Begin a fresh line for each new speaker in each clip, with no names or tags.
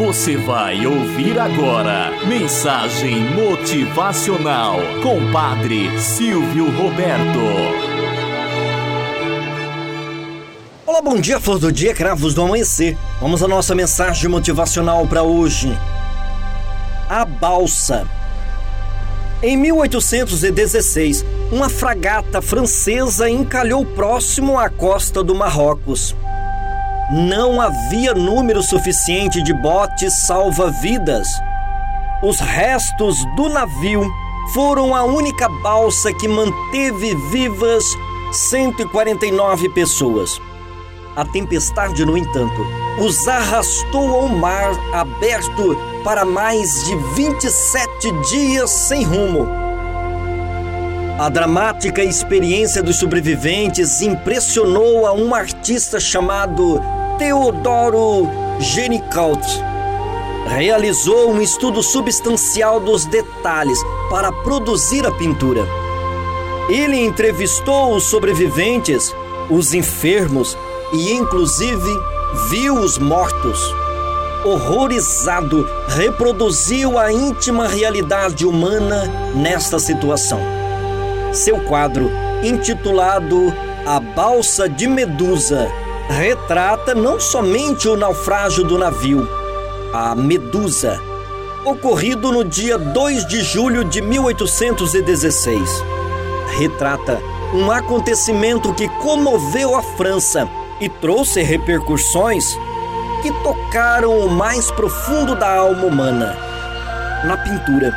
Você vai ouvir agora Mensagem Motivacional com Padre Silvio Roberto.
Olá, bom dia, flor do dia, cravos do amanhecer. Vamos à nossa mensagem motivacional para hoje. A balsa. Em 1816, uma fragata francesa encalhou próximo à costa do Marrocos. Não havia número suficiente de botes salva-vidas. Os restos do navio foram a única balsa que manteve vivas 149 pessoas. A tempestade, no entanto, os arrastou ao mar aberto para mais de 27 dias sem rumo. A dramática experiência dos sobreviventes impressionou a um artista chamado Teodoro Genicault. Realizou um estudo substancial dos detalhes para produzir a pintura. Ele entrevistou os sobreviventes, os enfermos e, inclusive, viu os mortos. Horrorizado, reproduziu a íntima realidade humana nesta situação. Seu quadro, intitulado A Balsa de Medusa, retrata não somente o naufrágio do navio, a Medusa, ocorrido no dia 2 de julho de 1816. Retrata um acontecimento que comoveu a França e trouxe repercussões que tocaram o mais profundo da alma humana. Na pintura,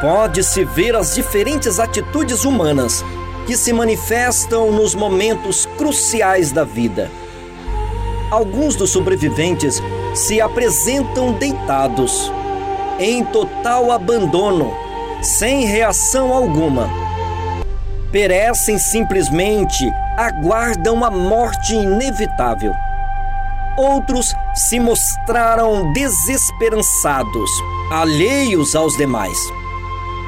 pode-se ver as diferentes atitudes humanas que se manifestam nos momentos cruciais da vida. Alguns dos sobreviventes se apresentam deitados, em total abandono, sem reação alguma. Perecem simplesmente, aguardam a morte inevitável. Outros se mostraram desesperançados, alheios aos demais.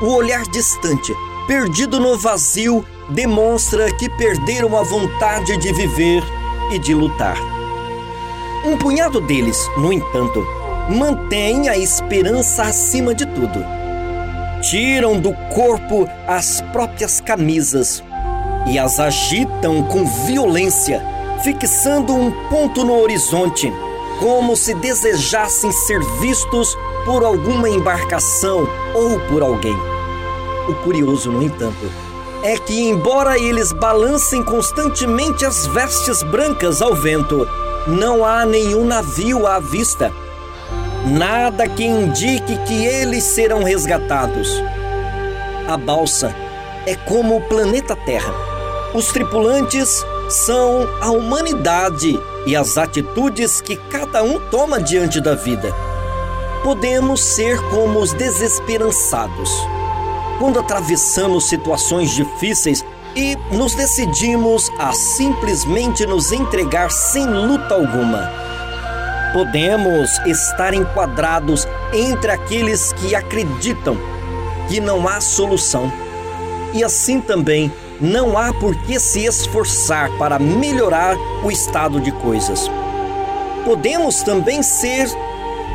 O olhar distante, perdido no vazio, demonstra que perderam a vontade de viver e de lutar. Um punhado deles, no entanto, mantém a esperança acima de tudo. Tiram do corpo as próprias camisas e as agitam com violência, fixando um ponto no horizonte, como se desejassem ser vistos por alguma embarcação ou por alguém. O curioso, no entanto, é que, embora eles balancem constantemente as vestes brancas ao vento, não há nenhum navio à vista. Nada que indique que eles serão resgatados. A balsa é como o planeta Terra. Os tripulantes são a humanidade e as atitudes que cada um toma diante da vida. Podemos ser como os desesperançados. Quando atravessamos situações difíceis, e nos decidimos a simplesmente nos entregar sem luta alguma. Podemos estar enquadrados entre aqueles que acreditam que não há solução. E assim também não há por que se esforçar para melhorar o estado de coisas. Podemos também ser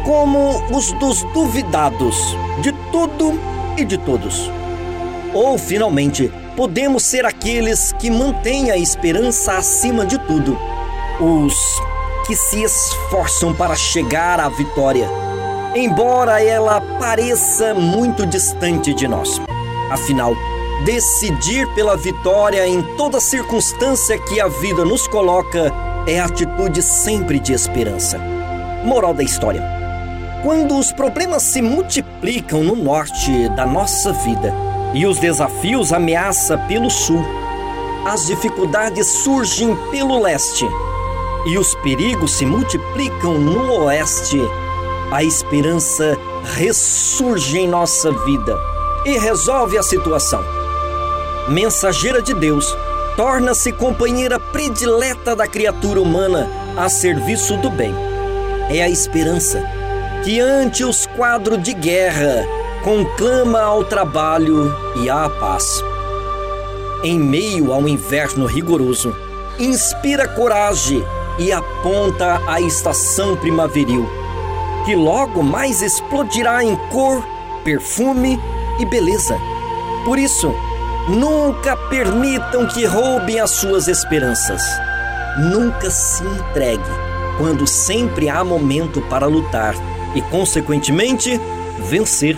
como os dos duvidados de tudo e de todos. Ou, finalmente, podemos ser aqueles que mantêm a esperança acima de tudo, os que se esforçam para chegar à vitória, embora ela pareça muito distante de nós. Afinal, decidir pela vitória em toda circunstância que a vida nos coloca é atitude sempre de esperança. Moral da história: quando os problemas se multiplicam no norte da nossa vida, e os desafios ameaçam pelo sul. As dificuldades surgem pelo leste e os perigos se multiplicam no oeste. A esperança ressurge em nossa vida e resolve a situação. Mensageira de Deus, torna-se companheira predileta da criatura humana a serviço do bem. É a esperança que, ante os quadros de guerra, conclama ao trabalho e à paz. Em meio a um inverno rigoroso, inspira coragem e aponta a estação primaveril. que logo mais explodirá em cor, perfume e beleza. Por isso, nunca permitam que roubem as suas esperanças. Nunca se entregue quando sempre há momento para lutar e, consequentemente, vencer.